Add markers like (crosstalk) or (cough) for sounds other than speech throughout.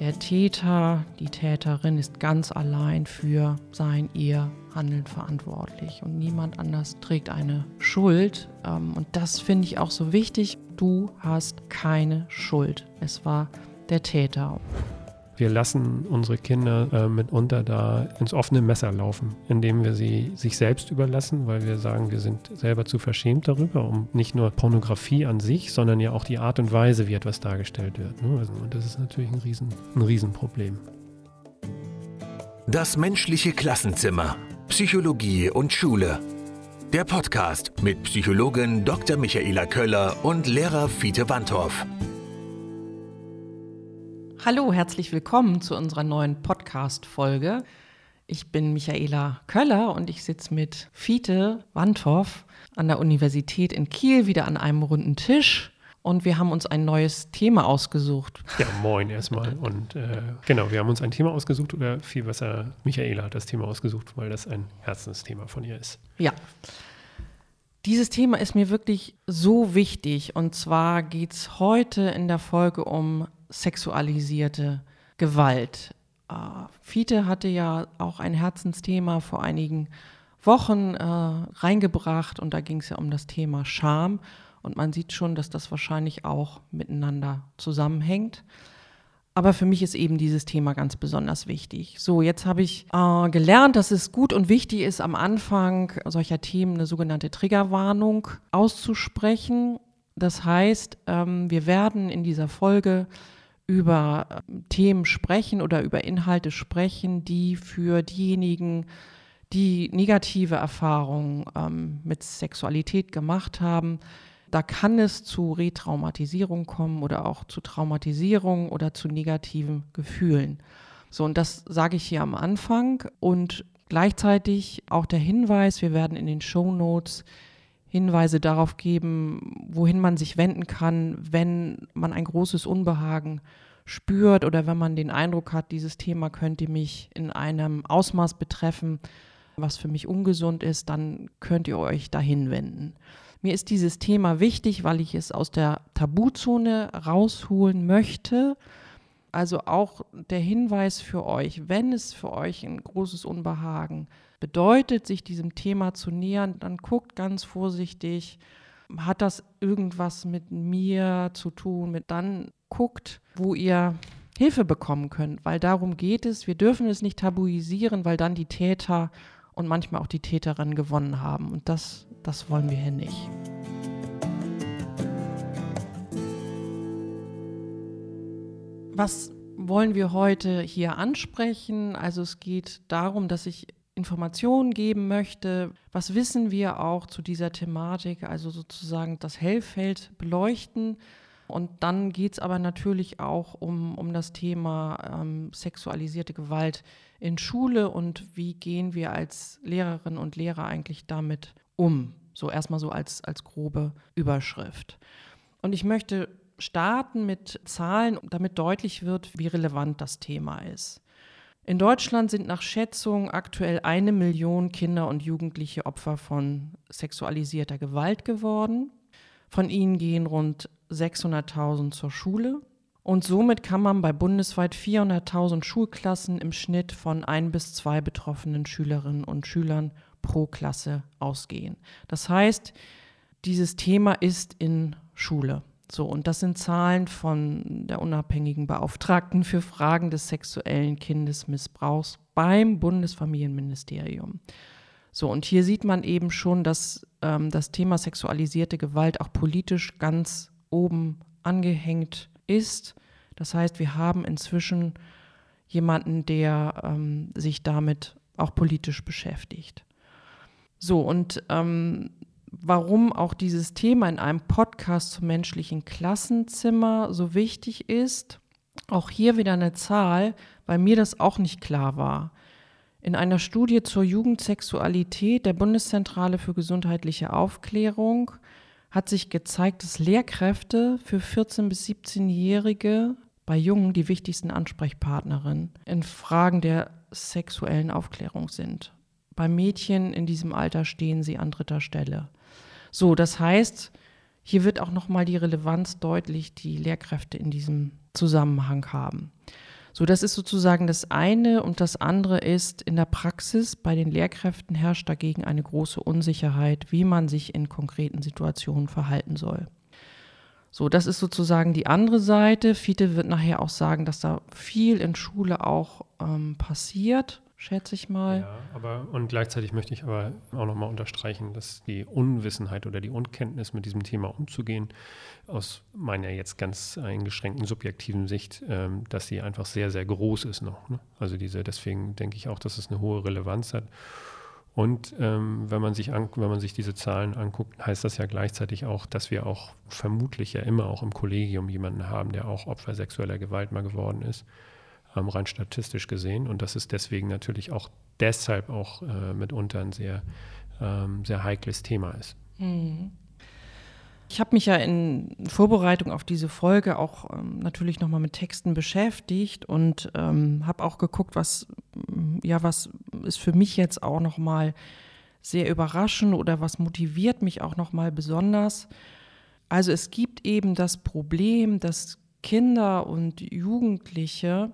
Der Täter, die Täterin ist ganz allein für sein, ihr Handeln verantwortlich und niemand anders trägt eine Schuld. Ähm, und das finde ich auch so wichtig. Du hast keine Schuld. Es war der Täter. Wir lassen unsere Kinder äh, mitunter da ins offene Messer laufen, indem wir sie sich selbst überlassen, weil wir sagen, wir sind selber zu verschämt darüber, um nicht nur Pornografie an sich, sondern ja auch die Art und Weise, wie etwas dargestellt wird. Ne? Also, und das ist natürlich ein, Riesen, ein Riesenproblem. Das menschliche Klassenzimmer. Psychologie und Schule. Der Podcast mit Psychologin Dr. Michaela Köller und Lehrer Fiete Wandorf. Hallo, herzlich willkommen zu unserer neuen Podcast-Folge. Ich bin Michaela Köller und ich sitze mit Fiete Wandhoff an der Universität in Kiel wieder an einem runden Tisch. Und wir haben uns ein neues Thema ausgesucht. Ja, moin erstmal. Und äh, genau, wir haben uns ein Thema ausgesucht oder viel besser, Michaela hat das Thema ausgesucht, weil das ein Herzensthema von ihr ist. Ja. Dieses Thema ist mir wirklich so wichtig. Und zwar geht es heute in der Folge um sexualisierte Gewalt. Äh, Fiete hatte ja auch ein Herzensthema vor einigen Wochen äh, reingebracht und da ging es ja um das Thema Scham. Und man sieht schon, dass das wahrscheinlich auch miteinander zusammenhängt. Aber für mich ist eben dieses Thema ganz besonders wichtig. So, jetzt habe ich äh, gelernt, dass es gut und wichtig ist, am Anfang solcher Themen eine sogenannte Triggerwarnung auszusprechen. Das heißt, ähm, wir werden in dieser Folge über ähm, Themen sprechen oder über Inhalte sprechen, die für diejenigen, die negative Erfahrungen ähm, mit Sexualität gemacht haben, da kann es zu Retraumatisierung kommen oder auch zu Traumatisierung oder zu negativen Gefühlen. So, und das sage ich hier am Anfang und gleichzeitig auch der Hinweis, wir werden in den Show Notes Hinweise darauf geben, wohin man sich wenden kann, wenn man ein großes Unbehagen spürt oder wenn man den Eindruck hat, dieses Thema könnte mich in einem Ausmaß betreffen, was für mich ungesund ist, dann könnt ihr euch dahin wenden. Mir ist dieses Thema wichtig, weil ich es aus der Tabuzone rausholen möchte. Also auch der Hinweis für euch, wenn es für euch ein großes Unbehagen bedeutet, sich diesem Thema zu nähern, dann guckt ganz vorsichtig, hat das irgendwas mit mir zu tun, mit dann guckt, wo ihr Hilfe bekommen könnt, weil darum geht es. Wir dürfen es nicht tabuisieren, weil dann die Täter und manchmal auch die Täterinnen gewonnen haben. Und das, das wollen wir hier nicht. Was wollen wir heute hier ansprechen? Also es geht darum, dass ich Informationen geben möchte. Was wissen wir auch zu dieser Thematik? Also sozusagen das Hellfeld beleuchten. Und dann geht es aber natürlich auch um, um das Thema ähm, sexualisierte Gewalt in Schule und wie gehen wir als Lehrerinnen und Lehrer eigentlich damit um. So erstmal so als, als grobe Überschrift. Und ich möchte starten mit Zahlen, damit deutlich wird, wie relevant das Thema ist. In Deutschland sind nach Schätzung aktuell eine Million Kinder und Jugendliche Opfer von sexualisierter Gewalt geworden. Von ihnen gehen rund 600.000 zur Schule. Und somit kann man bei bundesweit 400.000 Schulklassen im Schnitt von ein bis zwei betroffenen Schülerinnen und Schülern pro Klasse ausgehen. Das heißt, dieses Thema ist in Schule. So, und das sind Zahlen von der unabhängigen Beauftragten für Fragen des sexuellen Kindesmissbrauchs beim Bundesfamilienministerium. So, und hier sieht man eben schon, dass ähm, das Thema sexualisierte Gewalt auch politisch ganz oben angehängt ist. Das heißt, wir haben inzwischen jemanden, der ähm, sich damit auch politisch beschäftigt. So, und ähm, warum auch dieses Thema in einem Podcast zum menschlichen Klassenzimmer so wichtig ist. Auch hier wieder eine Zahl, weil mir das auch nicht klar war. In einer Studie zur Jugendsexualität der Bundeszentrale für gesundheitliche Aufklärung hat sich gezeigt, dass Lehrkräfte für 14- bis 17-Jährige bei Jungen die wichtigsten Ansprechpartnerinnen in Fragen der sexuellen Aufklärung sind. Bei Mädchen in diesem Alter stehen sie an dritter Stelle. So, das heißt, hier wird auch nochmal die Relevanz deutlich, die Lehrkräfte in diesem Zusammenhang haben. So, das ist sozusagen das eine und das andere ist, in der Praxis bei den Lehrkräften herrscht dagegen eine große Unsicherheit, wie man sich in konkreten Situationen verhalten soll. So, das ist sozusagen die andere Seite. Fiete wird nachher auch sagen, dass da viel in Schule auch ähm, passiert schätze ich mal. Ja, aber und gleichzeitig möchte ich aber auch nochmal unterstreichen, dass die Unwissenheit oder die Unkenntnis mit diesem Thema umzugehen, aus meiner jetzt ganz eingeschränkten subjektiven Sicht, ähm, dass sie einfach sehr, sehr groß ist noch. Ne? Also diese, deswegen denke ich auch, dass es eine hohe Relevanz hat. Und ähm, wenn, man sich an, wenn man sich diese Zahlen anguckt, heißt das ja gleichzeitig auch, dass wir auch vermutlich ja immer auch im Kollegium jemanden haben, der auch Opfer sexueller Gewalt mal geworden ist ähm, rein statistisch gesehen. Und das ist deswegen natürlich auch deshalb auch äh, mitunter ein sehr, ähm, sehr heikles Thema ist. Mhm. Ich habe mich ja in Vorbereitung auf diese Folge auch ähm, natürlich nochmal mit Texten beschäftigt und ähm, habe auch geguckt, was, ja, was ist für mich jetzt auch nochmal sehr überraschend oder was motiviert mich auch nochmal besonders. Also es gibt eben das Problem, dass Kinder und Jugendliche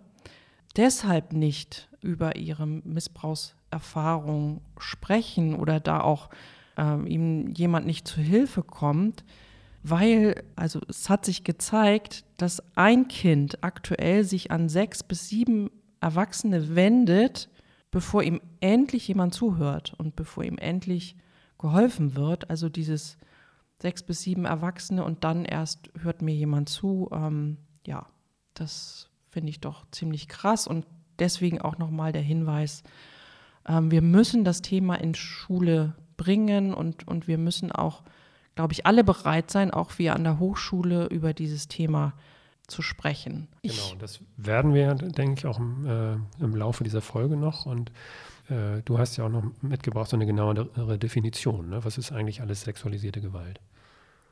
deshalb nicht über ihre Missbrauchserfahrung sprechen oder da auch ähm, ihm jemand nicht zu Hilfe kommt, weil, also es hat sich gezeigt, dass ein Kind aktuell sich an sechs bis sieben Erwachsene wendet, bevor ihm endlich jemand zuhört und bevor ihm endlich geholfen wird. Also dieses sechs bis sieben Erwachsene und dann erst hört mir jemand zu. Ähm, ja, das finde ich doch ziemlich krass und deswegen auch nochmal der Hinweis, ähm, wir müssen das Thema in Schule bringen und, und wir müssen auch, glaube ich, alle bereit sein, auch wir an der Hochschule über dieses Thema zu sprechen. Genau, das werden wir, denke ich, auch im, äh, im Laufe dieser Folge noch. Und äh, du hast ja auch noch mitgebracht so eine genauere Definition. Ne? Was ist eigentlich alles sexualisierte Gewalt?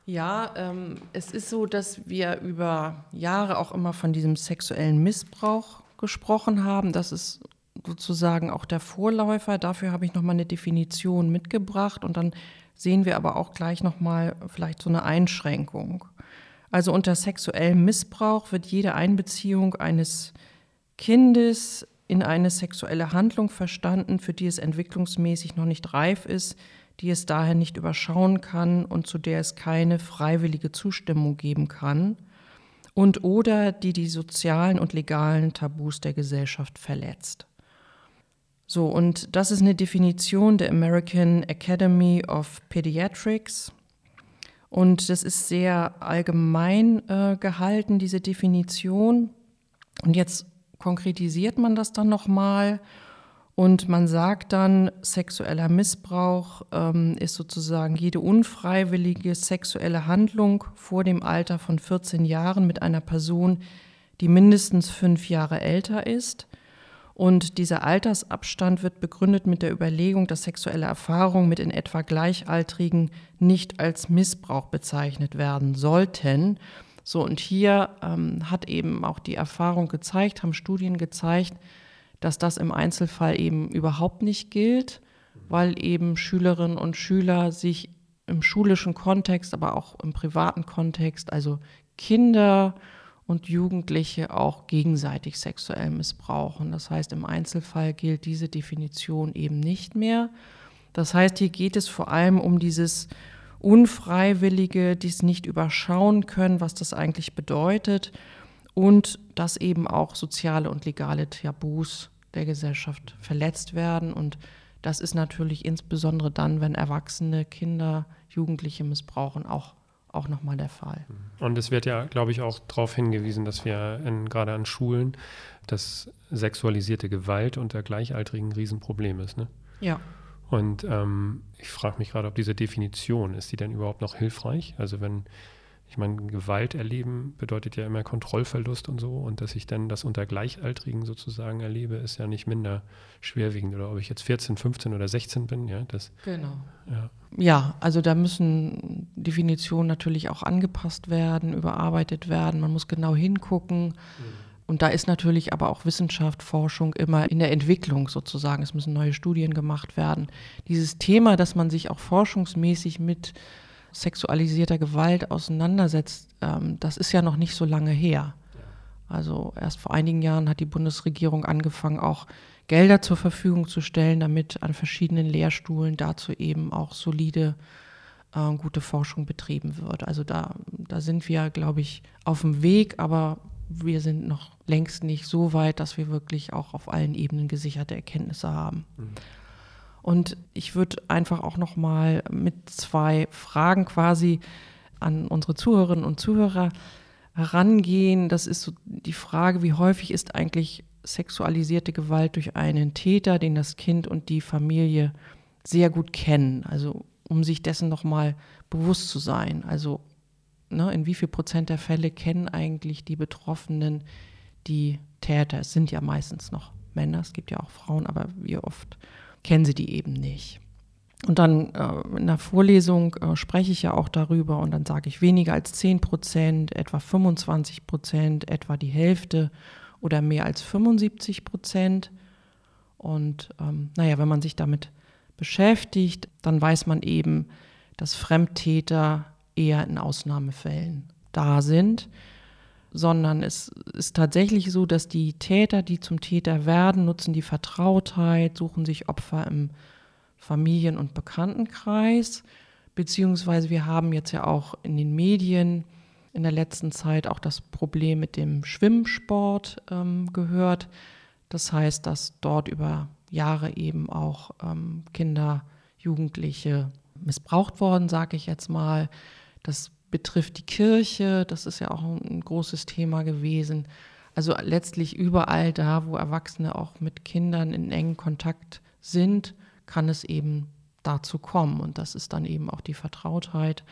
Ja, ähm, es ist so, dass wir über Jahre auch immer von diesem sexuellen Missbrauch gesprochen haben. Das ist sozusagen auch der Vorläufer. Dafür habe ich noch mal eine Definition mitgebracht und dann sehen wir aber auch gleich noch mal vielleicht so eine Einschränkung. Also unter sexuellem Missbrauch wird jede Einbeziehung eines Kindes in eine sexuelle Handlung verstanden, für die es entwicklungsmäßig noch nicht reif ist, die es daher nicht überschauen kann und zu der es keine freiwillige Zustimmung geben kann und oder die die sozialen und legalen Tabus der Gesellschaft verletzt. So, und das ist eine Definition der American Academy of Pediatrics. Und das ist sehr allgemein äh, gehalten, diese Definition. Und jetzt konkretisiert man das dann nochmal und man sagt dann, sexueller Missbrauch ähm, ist sozusagen jede unfreiwillige sexuelle Handlung vor dem Alter von 14 Jahren mit einer Person, die mindestens fünf Jahre älter ist. Und dieser Altersabstand wird begründet mit der Überlegung, dass sexuelle Erfahrungen mit in etwa Gleichaltrigen nicht als Missbrauch bezeichnet werden sollten. So, und hier ähm, hat eben auch die Erfahrung gezeigt, haben Studien gezeigt, dass das im Einzelfall eben überhaupt nicht gilt, weil eben Schülerinnen und Schüler sich im schulischen Kontext, aber auch im privaten Kontext, also Kinder und Jugendliche auch gegenseitig sexuell missbrauchen. Das heißt, im Einzelfall gilt diese Definition eben nicht mehr. Das heißt, hier geht es vor allem um dieses Unfreiwillige, dies nicht überschauen können, was das eigentlich bedeutet und dass eben auch soziale und legale Tabus der Gesellschaft verletzt werden. Und das ist natürlich insbesondere dann, wenn Erwachsene Kinder, Jugendliche missbrauchen, auch, auch nochmal der Fall. Und es wird ja, glaube ich, auch darauf hingewiesen, dass wir in, gerade an Schulen, dass sexualisierte Gewalt unter Gleichaltrigen ein Riesenproblem ist. Ne? Ja. Und ähm, ich frage mich gerade, ob diese Definition, ist die denn überhaupt noch hilfreich? Also wenn ich meine, Gewalt erleben bedeutet ja immer Kontrollverlust und so. Und dass ich dann das unter Gleichaltrigen sozusagen erlebe, ist ja nicht minder schwerwiegend. Oder ob ich jetzt 14, 15 oder 16 bin, ja, das. Genau. Ja, ja also da müssen Definitionen natürlich auch angepasst werden, überarbeitet werden. Man muss genau hingucken. Mhm. Und da ist natürlich aber auch Wissenschaft, Forschung immer in der Entwicklung sozusagen. Es müssen neue Studien gemacht werden. Dieses Thema, dass man sich auch forschungsmäßig mit sexualisierter Gewalt auseinandersetzt, ähm, das ist ja noch nicht so lange her. Also erst vor einigen Jahren hat die Bundesregierung angefangen, auch Gelder zur Verfügung zu stellen, damit an verschiedenen Lehrstuhlen dazu eben auch solide, äh, gute Forschung betrieben wird. Also da, da sind wir, glaube ich, auf dem Weg, aber wir sind noch längst nicht so weit, dass wir wirklich auch auf allen Ebenen gesicherte Erkenntnisse haben. Mhm. Und ich würde einfach auch noch mal mit zwei Fragen quasi an unsere Zuhörerinnen und Zuhörer herangehen. Das ist so die Frage, wie häufig ist eigentlich sexualisierte Gewalt durch einen Täter, den das Kind und die Familie sehr gut kennen. Also um sich dessen noch mal bewusst zu sein. Also ne, in wie viel Prozent der Fälle kennen eigentlich die Betroffenen die Täter? Es sind ja meistens noch Männer, es gibt ja auch Frauen, aber wie oft kennen sie die eben nicht? Und dann äh, in der Vorlesung äh, spreche ich ja auch darüber und dann sage ich weniger als 10 Prozent, etwa 25 Prozent, etwa die Hälfte oder mehr als 75 Prozent. Und ähm, naja, wenn man sich damit beschäftigt, dann weiß man eben, dass Fremdtäter eher in Ausnahmefällen da sind, sondern es ist tatsächlich so, dass die Täter, die zum Täter werden, nutzen die Vertrautheit, suchen sich Opfer im Familien- und Bekanntenkreis, beziehungsweise wir haben jetzt ja auch in den Medien in der letzten Zeit auch das Problem mit dem Schwimmsport ähm, gehört. Das heißt, dass dort über Jahre eben auch ähm, Kinder, Jugendliche missbraucht worden, sage ich jetzt mal. Das betrifft die Kirche, das ist ja auch ein großes Thema gewesen. Also letztlich überall da, wo Erwachsene auch mit Kindern in engen Kontakt sind, kann es eben dazu kommen. Und das ist dann eben auch die Vertrautheit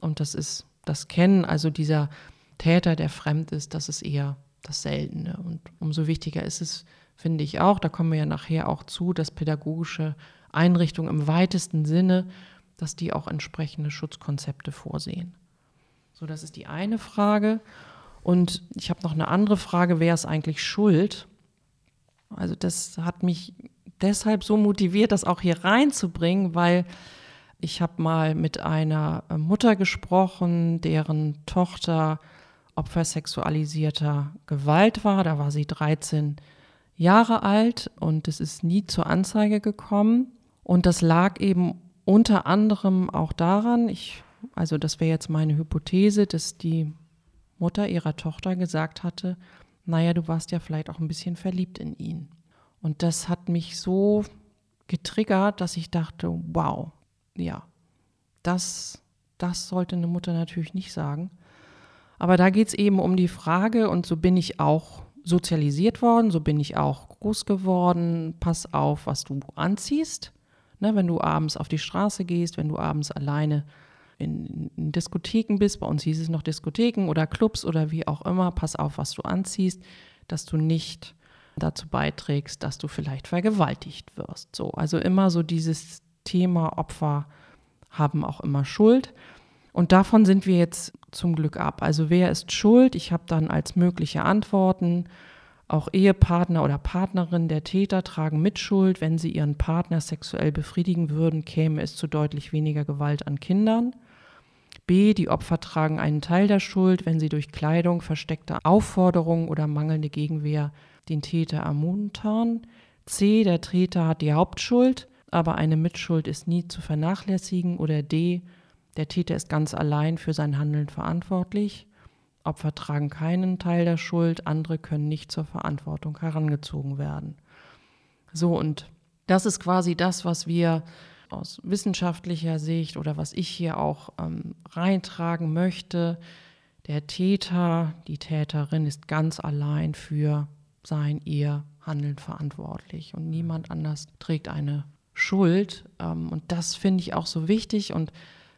und das ist das Kennen, also dieser Täter, der fremd ist, das ist eher das Seltene. Und umso wichtiger ist es, finde ich auch, da kommen wir ja nachher auch zu, dass pädagogische Einrichtungen im weitesten Sinne dass die auch entsprechende Schutzkonzepte vorsehen. So, das ist die eine Frage. Und ich habe noch eine andere Frage, wer ist eigentlich schuld? Also das hat mich deshalb so motiviert, das auch hier reinzubringen, weil ich habe mal mit einer Mutter gesprochen, deren Tochter Opfer sexualisierter Gewalt war. Da war sie 13 Jahre alt und es ist nie zur Anzeige gekommen. Und das lag eben unter anderem auch daran, ich, also das wäre jetzt meine Hypothese, dass die Mutter ihrer Tochter gesagt hatte, naja, du warst ja vielleicht auch ein bisschen verliebt in ihn. Und das hat mich so getriggert, dass ich dachte, wow, ja, das, das sollte eine Mutter natürlich nicht sagen. Aber da geht es eben um die Frage, und so bin ich auch sozialisiert worden, so bin ich auch groß geworden, pass auf, was du anziehst. Ne, wenn du abends auf die Straße gehst, wenn du abends alleine in, in, Diskotheken bist, bei uns hieß es noch Diskotheken oder Clubs oder wie auch immer, pass auf, was du anziehst, dass du nicht dazu beiträgst, dass du vielleicht vergewaltigt wirst. So, also immer so dieses Thema Opfer haben auch immer Schuld. Und davon sind wir jetzt zum Glück ab. Also wer ist schuld? Ich habe dann als mögliche Antworten auch Ehepartner oder Partnerin der Täter tragen Mitschuld. Wenn sie ihren Partner sexuell befriedigen würden, käme es zu deutlich weniger Gewalt an Kindern. B. Die Opfer tragen einen Teil der Schuld, wenn sie durch Kleidung, versteckte Aufforderungen oder mangelnde Gegenwehr den Täter ermuntern. C. Der Täter hat die Hauptschuld, aber eine Mitschuld ist nie zu vernachlässigen. Oder D. Der Täter ist ganz allein für sein Handeln verantwortlich. Opfer tragen keinen Teil der Schuld, andere können nicht zur Verantwortung herangezogen werden. So, und das ist quasi das, was wir aus wissenschaftlicher Sicht oder was ich hier auch ähm, reintragen möchte. Der Täter, die Täterin ist ganz allein für sein, ihr Handeln verantwortlich und niemand anders trägt eine Schuld. Ähm, und das finde ich auch so wichtig. Und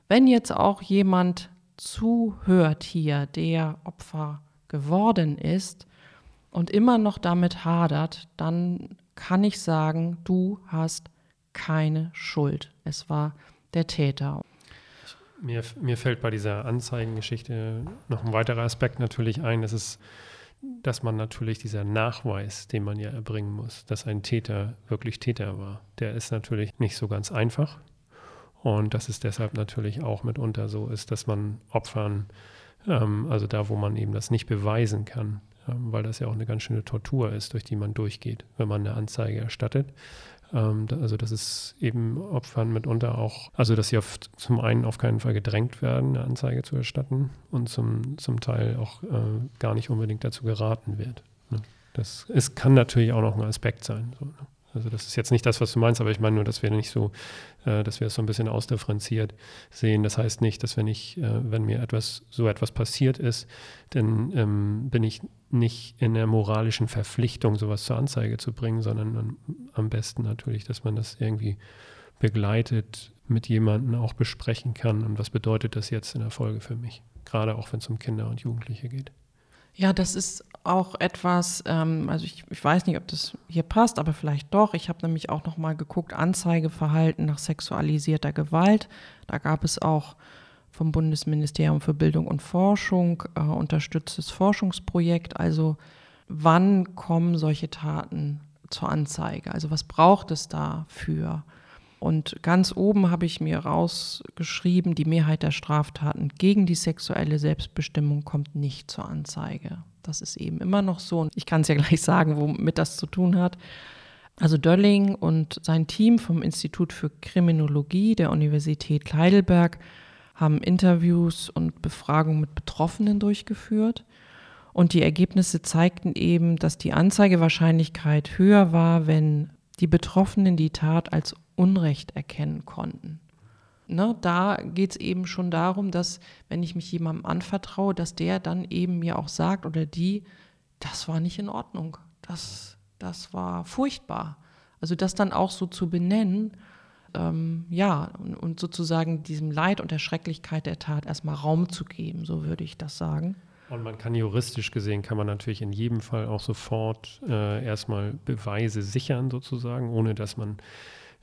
wenn jetzt auch jemand zuhört hier, der Opfer geworden ist und immer noch damit hadert, dann kann ich sagen, du hast keine Schuld. Es war der Täter. Mir, mir fällt bei dieser Anzeigengeschichte noch ein weiterer Aspekt natürlich ein. Das ist, dass man natürlich dieser Nachweis, den man ja erbringen muss, dass ein Täter wirklich Täter war, der ist natürlich nicht so ganz einfach. Und dass es deshalb natürlich auch mitunter so ist, dass man Opfern, ähm, also da, wo man eben das nicht beweisen kann, ähm, weil das ja auch eine ganz schöne Tortur ist, durch die man durchgeht, wenn man eine Anzeige erstattet. Ähm, also dass es eben Opfern mitunter auch, also dass sie auf, zum einen auf keinen Fall gedrängt werden, eine Anzeige zu erstatten und zum, zum Teil auch äh, gar nicht unbedingt dazu geraten wird. Ne? Das es kann natürlich auch noch ein Aspekt sein. So, ne? Also das ist jetzt nicht das, was du meinst, aber ich meine nur, dass wir nicht so, äh, dass wir es so ein bisschen ausdifferenziert sehen. Das heißt nicht, dass wenn ich, äh, wenn mir etwas, so etwas passiert ist, dann ähm, bin ich nicht in der moralischen Verpflichtung, sowas zur Anzeige zu bringen, sondern am besten natürlich, dass man das irgendwie begleitet, mit jemandem auch besprechen kann. Und was bedeutet das jetzt in der Folge für mich? Gerade auch wenn es um Kinder und Jugendliche geht. Ja, das ist auch etwas, ähm, also ich, ich, weiß nicht, ob das hier passt, aber vielleicht doch. Ich habe nämlich auch noch mal geguckt, Anzeigeverhalten nach sexualisierter Gewalt. Da gab es auch vom Bundesministerium für Bildung und Forschung äh, unterstütztes Forschungsprojekt. Also wann kommen solche Taten zur Anzeige? Also was braucht es dafür? Und ganz oben habe ich mir rausgeschrieben, die Mehrheit der Straftaten gegen die sexuelle Selbstbestimmung kommt nicht zur Anzeige. Das ist eben immer noch so. Und ich kann es ja (laughs) gleich sagen, womit das zu tun hat. Also Dölling und sein Team vom Institut für Kriminologie der Universität Heidelberg haben Interviews und Befragungen mit Betroffenen durchgeführt. Und die Ergebnisse zeigten eben, dass die Anzeigewahrscheinlichkeit höher war, wenn die Betroffenen die Tat als Unrecht erkennen konnten. Ne, da geht es eben schon darum, dass wenn ich mich jemandem anvertraue, dass der dann eben mir auch sagt oder die, das war nicht in Ordnung, das, das war furchtbar. Also das dann auch so zu benennen ähm, ja, und, und, sozusagen diesem Leid und der Schrecklichkeit der Tat erstmal Raum zu geben, so würde ich das sagen. Und man kann juristisch gesehen, kann man natürlich in jedem Fall auch sofort äh, erstmal Beweise sichern, sozusagen, ohne dass man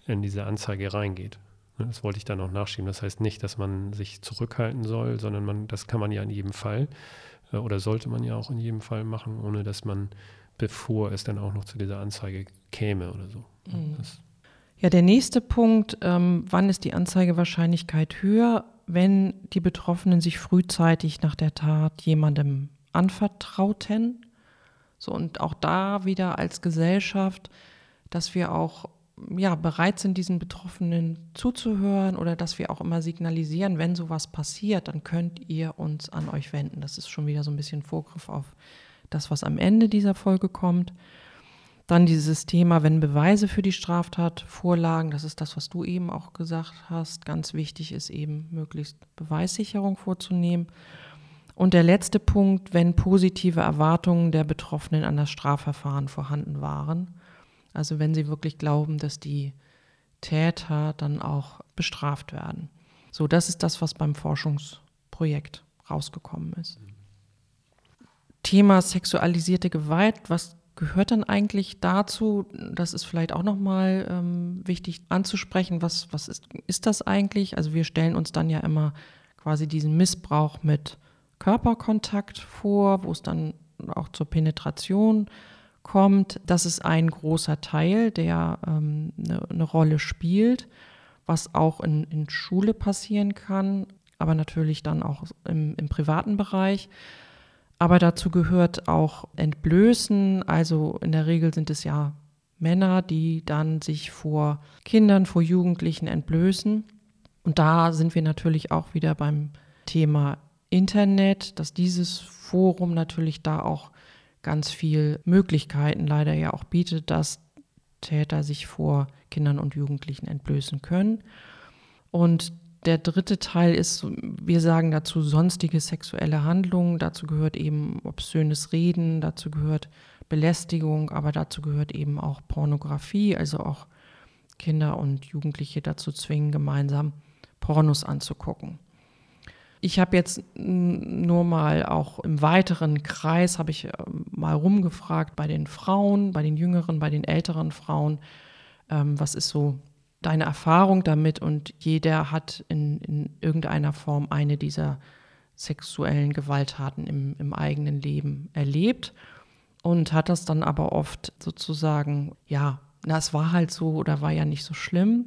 in diese Anzeige reingeht. Ne, das wollte ich dann auch nachschieben. Das heißt nicht, dass man sich zurückhalten soll, sondern man, das kann man ja in jedem Fall äh, oder sollte man ja auch in jedem Fall machen, ohne dass man, bevor es dann auch noch zu dieser Anzeige käme oder so. Mhm. Das, ja, der nächste Punkt, ähm, wann ist die Anzeigewahrscheinlichkeit höher, wenn die Betroffenen sich frühzeitig nach der Tat jemandem anvertrauten? So, und auch da wieder als Gesellschaft, dass wir auch ja, bereit sind, diesen Betroffenen zuzuhören oder dass wir auch immer signalisieren, wenn sowas passiert, dann könnt ihr uns an euch wenden. Das ist schon wieder so ein bisschen Vorgriff auf das, was am Ende dieser Folge kommt. Dann dieses Thema, wenn Beweise für die Straftat vorlagen, das ist das, was du eben auch gesagt hast. Ganz wichtig ist eben, möglichst Beweissicherung vorzunehmen. Und der letzte Punkt, wenn positive Erwartungen der Betroffenen an das Strafverfahren vorhanden waren. Also wenn sie wirklich glauben, dass die Täter dann auch bestraft werden. So, das ist das, was beim Forschungsprojekt rausgekommen ist. Thema sexualisierte Gewalt, was gehört dann eigentlich dazu, das ist vielleicht auch nochmal ähm, wichtig anzusprechen, was, was ist, ist das eigentlich? Also wir stellen uns dann ja immer quasi diesen Missbrauch mit Körperkontakt vor, wo es dann auch zur Penetration kommt. Das ist ein großer Teil, der ähm, eine, eine Rolle spielt, was auch in, in Schule passieren kann, aber natürlich dann auch im, im privaten Bereich. Aber dazu gehört auch Entblößen. Also in der Regel sind es ja Männer, die dann sich vor Kindern, vor Jugendlichen entblößen. Und da sind wir natürlich auch wieder beim Thema Internet, dass dieses Forum natürlich da auch ganz viel Möglichkeiten leider ja auch bietet, dass Täter sich vor Kindern und Jugendlichen entblößen können. Und der dritte Teil ist, wir sagen dazu sonstige sexuelle Handlungen. Dazu gehört eben obszönes Reden, dazu gehört Belästigung, aber dazu gehört eben auch Pornografie, also auch Kinder und Jugendliche dazu zwingen, gemeinsam Pornos anzugucken. Ich habe jetzt nur mal auch im weiteren Kreis, habe ich äh, mal rumgefragt bei den Frauen, bei den jüngeren, bei den älteren Frauen, ähm, was ist so deine Erfahrung damit und jeder hat in, in irgendeiner Form eine dieser sexuellen Gewalttaten im, im eigenen Leben erlebt und hat das dann aber oft sozusagen, ja, na, es war halt so oder war ja nicht so schlimm.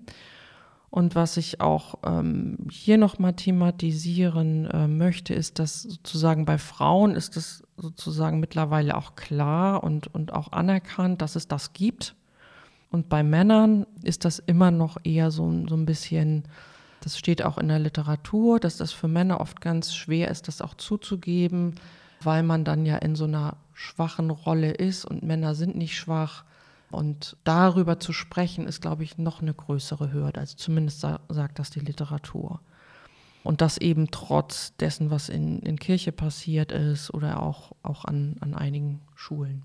Und was ich auch ähm, hier nochmal thematisieren äh, möchte, ist, dass sozusagen bei Frauen ist es sozusagen mittlerweile auch klar und, und auch anerkannt, dass es das gibt. Und bei Männern ist das immer noch eher so, so ein bisschen, das steht auch in der Literatur, dass das für Männer oft ganz schwer ist, das auch zuzugeben, weil man dann ja in so einer schwachen Rolle ist und Männer sind nicht schwach. Und darüber zu sprechen, ist, glaube ich, noch eine größere Hürde. Also zumindest sa sagt das die Literatur. Und das eben trotz dessen, was in, in Kirche passiert ist oder auch, auch an, an einigen Schulen.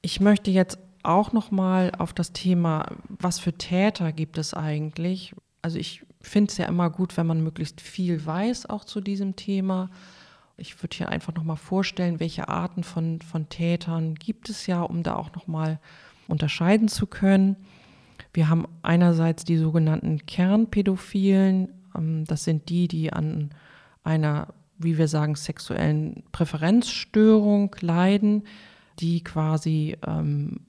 Ich möchte jetzt auch noch mal auf das Thema, was für Täter gibt es eigentlich? Also ich finde es ja immer gut, wenn man möglichst viel weiß auch zu diesem Thema. Ich würde hier einfach noch mal vorstellen, welche Arten von, von Tätern gibt es ja, um da auch noch mal unterscheiden zu können. Wir haben einerseits die sogenannten Kernpädophilen. Ähm, das sind die, die an einer, wie wir sagen, sexuellen Präferenzstörung leiden, die quasi ähm,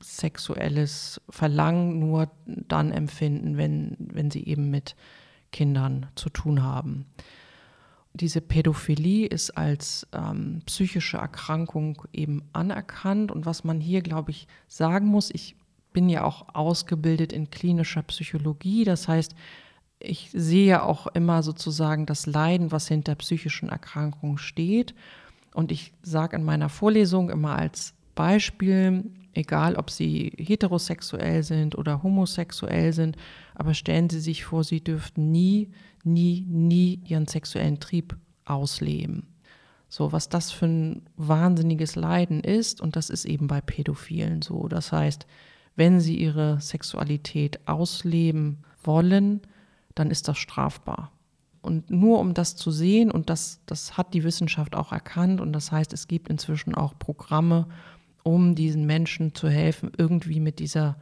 sexuelles Verlangen nur dann empfinden, wenn, wenn sie eben mit Kindern zu tun haben. Diese Pädophilie ist als ähm, psychische Erkrankung eben anerkannt. Und was man hier, glaube ich, sagen muss, ich bin ja auch ausgebildet in klinischer Psychologie. Das heißt, ich sehe auch immer sozusagen das Leiden, was hinter psychischen Erkrankungen steht. Und ich sage in meiner Vorlesung immer als Beispiel, egal ob Sie heterosexuell sind oder homosexuell sind, aber stellen Sie sich vor, Sie dürften nie nie, nie ihren sexuellen Trieb ausleben. So, was das für ein wahnsinniges Leiden ist, und das ist eben bei Pädophilen so. Das heißt, wenn sie ihre Sexualität ausleben wollen, dann ist das strafbar. Und nur um das zu sehen, und das, das hat die Wissenschaft auch erkannt, und das heißt, es gibt inzwischen auch Programme, um diesen Menschen zu helfen, irgendwie mit dieser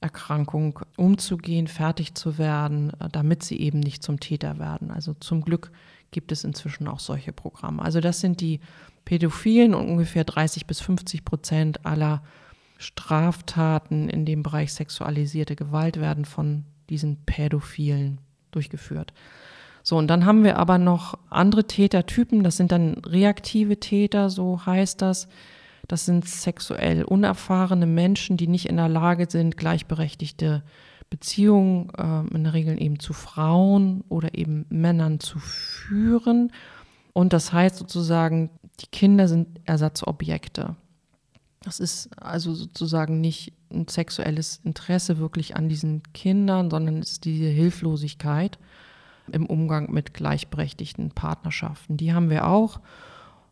Erkrankung umzugehen, fertig zu werden, äh, damit sie eben nicht zum Täter werden. Also zum Glück gibt es inzwischen auch solche Programme. Also das sind die Pädophilen und ungefähr 30 bis 50 Prozent aller Straftaten in dem Bereich sexualisierte Gewalt werden von diesen Pädophilen durchgeführt. So, und dann haben wir aber noch andere Tätertypen, das sind dann reaktive Täter, so heißt das. Das sind sexuell unerfahrene Menschen, die nicht in der Lage sind, gleichberechtigte Beziehungen, äh, in der Regel eben zu Frauen oder eben Männern zu führen. Und das heißt sozusagen, die Kinder sind Ersatzobjekte. Das ist also sozusagen nicht ein sexuelles Interesse wirklich an diesen Kindern, sondern es ist diese Hilflosigkeit im Umgang mit gleichberechtigten Partnerschaften. Die haben wir auch.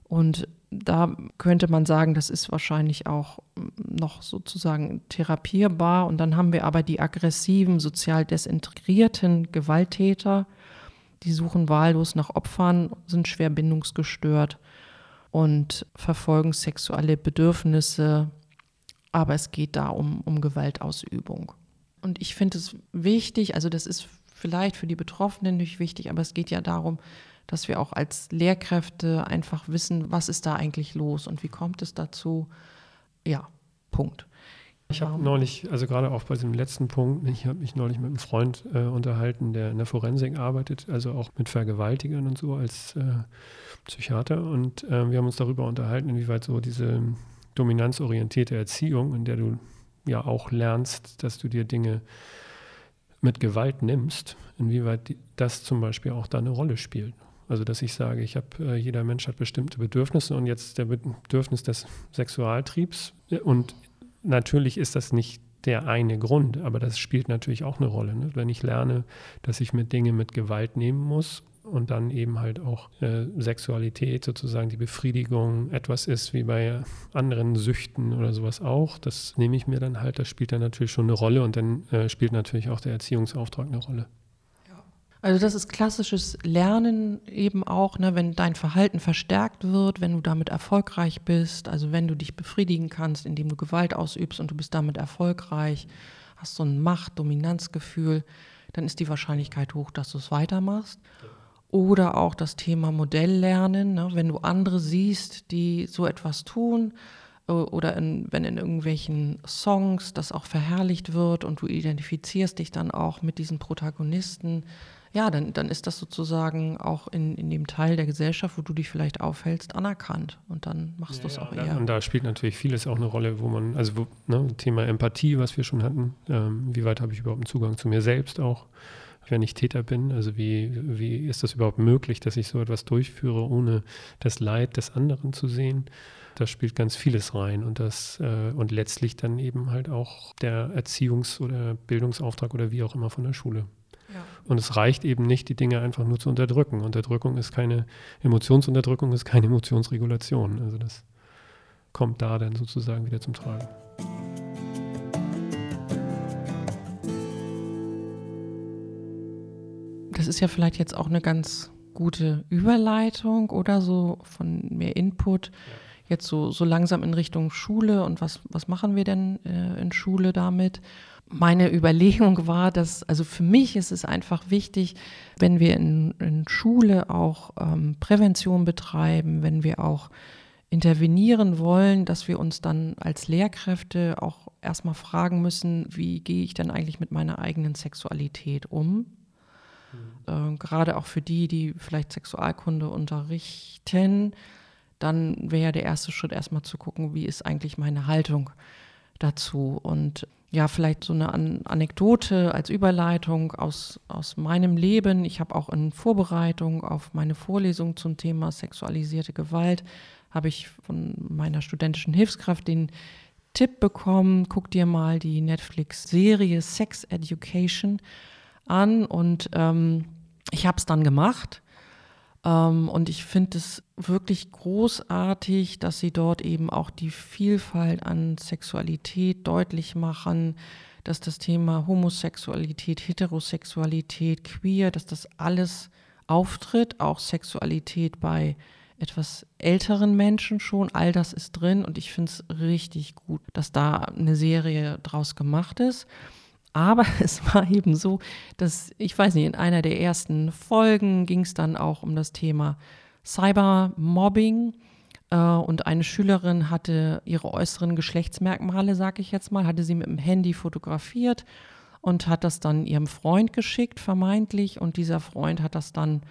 Und da könnte man sagen, das ist wahrscheinlich auch noch sozusagen therapierbar. Und dann haben wir aber die aggressiven, sozial desintegrierten Gewalttäter, die suchen wahllos nach Opfern, sind schwer bindungsgestört und verfolgen sexuelle Bedürfnisse. Aber es geht da um, um Gewaltausübung. Und ich finde es wichtig, also das ist vielleicht für die Betroffenen nicht wichtig, aber es geht ja darum, dass wir auch als Lehrkräfte einfach wissen, was ist da eigentlich los und wie kommt es dazu. Ja, Punkt. Ich habe neulich, also gerade auch bei diesem letzten Punkt, ich habe mich neulich mit einem Freund äh, unterhalten, der in der Forensik arbeitet, also auch mit Vergewaltigern und so als äh, Psychiater. Und äh, wir haben uns darüber unterhalten, inwieweit so diese dominanzorientierte Erziehung, in der du ja auch lernst, dass du dir Dinge mit Gewalt nimmst, inwieweit das zum Beispiel auch da eine Rolle spielt. Also dass ich sage, ich habe, äh, jeder Mensch hat bestimmte Bedürfnisse und jetzt der Bedürfnis des Sexualtriebs. Und natürlich ist das nicht der eine Grund, aber das spielt natürlich auch eine Rolle. Ne? Wenn ich lerne, dass ich mir Dinge mit Gewalt nehmen muss und dann eben halt auch äh, Sexualität sozusagen die Befriedigung etwas ist wie bei anderen Süchten oder sowas auch, das nehme ich mir dann halt, das spielt dann natürlich schon eine Rolle und dann äh, spielt natürlich auch der Erziehungsauftrag eine Rolle. Also das ist klassisches Lernen eben auch, ne, wenn dein Verhalten verstärkt wird, wenn du damit erfolgreich bist, also wenn du dich befriedigen kannst, indem du Gewalt ausübst und du bist damit erfolgreich, hast so ein Macht-Dominanzgefühl, dann ist die Wahrscheinlichkeit hoch, dass du es weitermachst. Oder auch das Thema Modelllernen, ne, wenn du andere siehst, die so etwas tun oder in, wenn in irgendwelchen Songs das auch verherrlicht wird und du identifizierst dich dann auch mit diesen Protagonisten, ja, dann, dann ist das sozusagen auch in, in dem Teil der Gesellschaft, wo du dich vielleicht aufhältst, anerkannt. Und dann machst ja, du es auch ja, eher. Und da spielt natürlich vieles auch eine Rolle, wo man, also wo, ne, Thema Empathie, was wir schon hatten, ähm, wie weit habe ich überhaupt einen Zugang zu mir selbst auch, wenn ich Täter bin? Also wie, wie ist das überhaupt möglich, dass ich so etwas durchführe, ohne das Leid des anderen zu sehen? Da spielt ganz vieles rein und das äh, und letztlich dann eben halt auch der Erziehungs- oder Bildungsauftrag oder wie auch immer von der Schule. Und es reicht eben nicht, die Dinge einfach nur zu unterdrücken. Unterdrückung ist keine, Emotionsunterdrückung ist keine Emotionsregulation. Also das kommt da dann sozusagen wieder zum Tragen. Das ist ja vielleicht jetzt auch eine ganz gute Überleitung oder so von mehr Input. Ja. Jetzt so, so langsam in Richtung Schule und was, was machen wir denn äh, in Schule damit? meine Überlegung (laughs) war, dass, also für mich ist es einfach wichtig, wenn wir in, in Schule auch ähm, Prävention betreiben, wenn wir auch intervenieren wollen, dass wir uns dann als Lehrkräfte auch erstmal fragen müssen, wie gehe ich denn eigentlich mit meiner eigenen Sexualität um? Mhm. Äh, gerade auch für die, die vielleicht Sexualkunde unterrichten, dann wäre ja der erste Schritt erstmal zu gucken, wie ist eigentlich meine Haltung dazu. Und ja, vielleicht so eine An Anekdote als Überleitung aus, aus meinem Leben. Ich habe auch in Vorbereitung auf meine Vorlesung zum Thema sexualisierte Gewalt, habe ich von meiner studentischen Hilfskraft den Tipp bekommen, guck dir mal die Netflix-Serie Sex Education an. Und ähm, ich habe es dann gemacht ähm, und ich finde es wirklich großartig, dass sie dort eben auch die Vielfalt an Sexualität deutlich machen, dass das Thema Homosexualität, Heterosexualität, Queer, dass das alles auftritt, auch Sexualität bei etwas älteren Menschen schon, all das ist drin und ich finde es richtig gut, dass da eine Serie draus gemacht ist. Aber (laughs) es war eben so, dass, ich weiß nicht, in einer der ersten Folgen ging es dann auch um das Thema Cybermobbing. Äh, und eine Schülerin hatte ihre äußeren Geschlechtsmerkmale, sage ich jetzt mal, hatte sie mit dem Handy fotografiert und hat das dann ihrem Freund geschickt, vermeintlich. Und dieser Freund hat das dann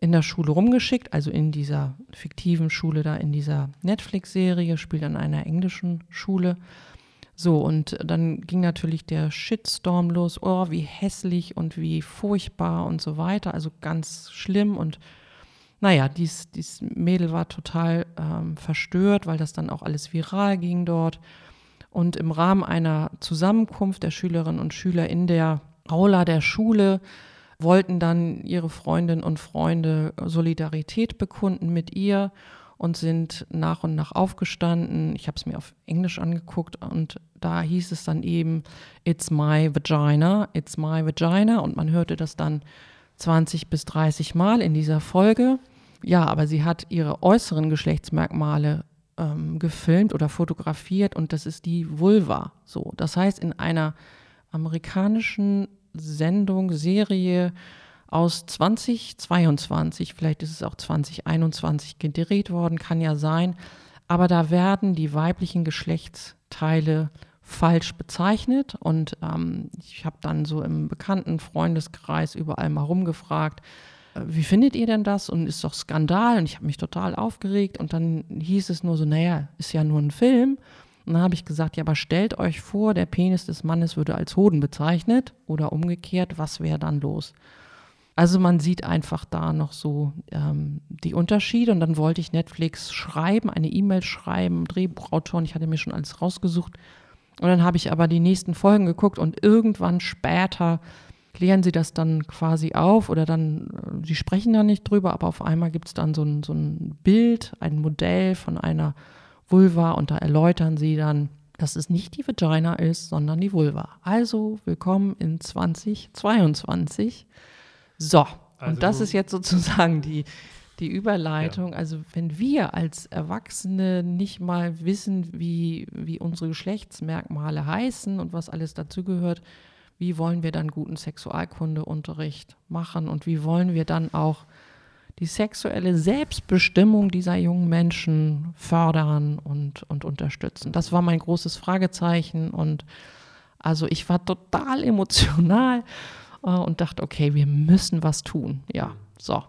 in der Schule rumgeschickt, also in dieser fiktiven Schule da, in dieser Netflix-Serie, spielt an einer englischen Schule. So, und dann ging natürlich der Shitstorm los, oh, wie hässlich und wie furchtbar und so weiter, also ganz schlimm. Und naja, dies, dies Mädel war total ähm, verstört, weil das dann auch alles viral ging dort. Und im Rahmen einer Zusammenkunft der Schülerinnen und Schüler in der Aula der Schule wollten dann ihre Freundinnen und Freunde Solidarität bekunden mit ihr und sind nach und nach aufgestanden. Ich habe es mir auf Englisch angeguckt und da hieß es dann eben, it's my vagina, it's my vagina und man hörte das dann 20 bis 30 Mal in dieser Folge. Ja, aber sie hat ihre äußeren Geschlechtsmerkmale ähm, gefilmt oder fotografiert und das ist die Vulva. So, das heißt, in einer amerikanischen Sendung, Serie aus 2022, vielleicht ist es auch 2021 gedreht worden, kann ja sein, aber da werden die weiblichen Geschlechtsteile falsch bezeichnet. Und ähm, ich habe dann so im bekannten Freundeskreis überall mal rumgefragt, äh, wie findet ihr denn das? Und ist doch Skandal. Und ich habe mich total aufgeregt. Und dann hieß es nur so, naja, ist ja nur ein Film. Und dann habe ich gesagt, ja, aber stellt euch vor, der Penis des Mannes würde als Hoden bezeichnet oder umgekehrt, was wäre dann los? Also man sieht einfach da noch so ähm, die Unterschiede und dann wollte ich Netflix schreiben, eine E-Mail schreiben, Drehbuchautoren, ich hatte mir schon alles rausgesucht. Und dann habe ich aber die nächsten Folgen geguckt und irgendwann später klären sie das dann quasi auf oder dann, äh, sie sprechen da nicht drüber, aber auf einmal gibt es dann so ein, so ein Bild, ein Modell von einer Vulva und da erläutern sie dann, dass es nicht die Vagina ist, sondern die Vulva. Also willkommen in 2022. So, also, und das ist jetzt sozusagen die, die Überleitung. Ja. Also wenn wir als Erwachsene nicht mal wissen, wie, wie unsere Geschlechtsmerkmale heißen und was alles dazugehört, wie wollen wir dann guten Sexualkundeunterricht machen und wie wollen wir dann auch die sexuelle Selbstbestimmung dieser jungen Menschen fördern und, und unterstützen. Das war mein großes Fragezeichen und also ich war total emotional und dachte, okay, wir müssen was tun. Ja, so.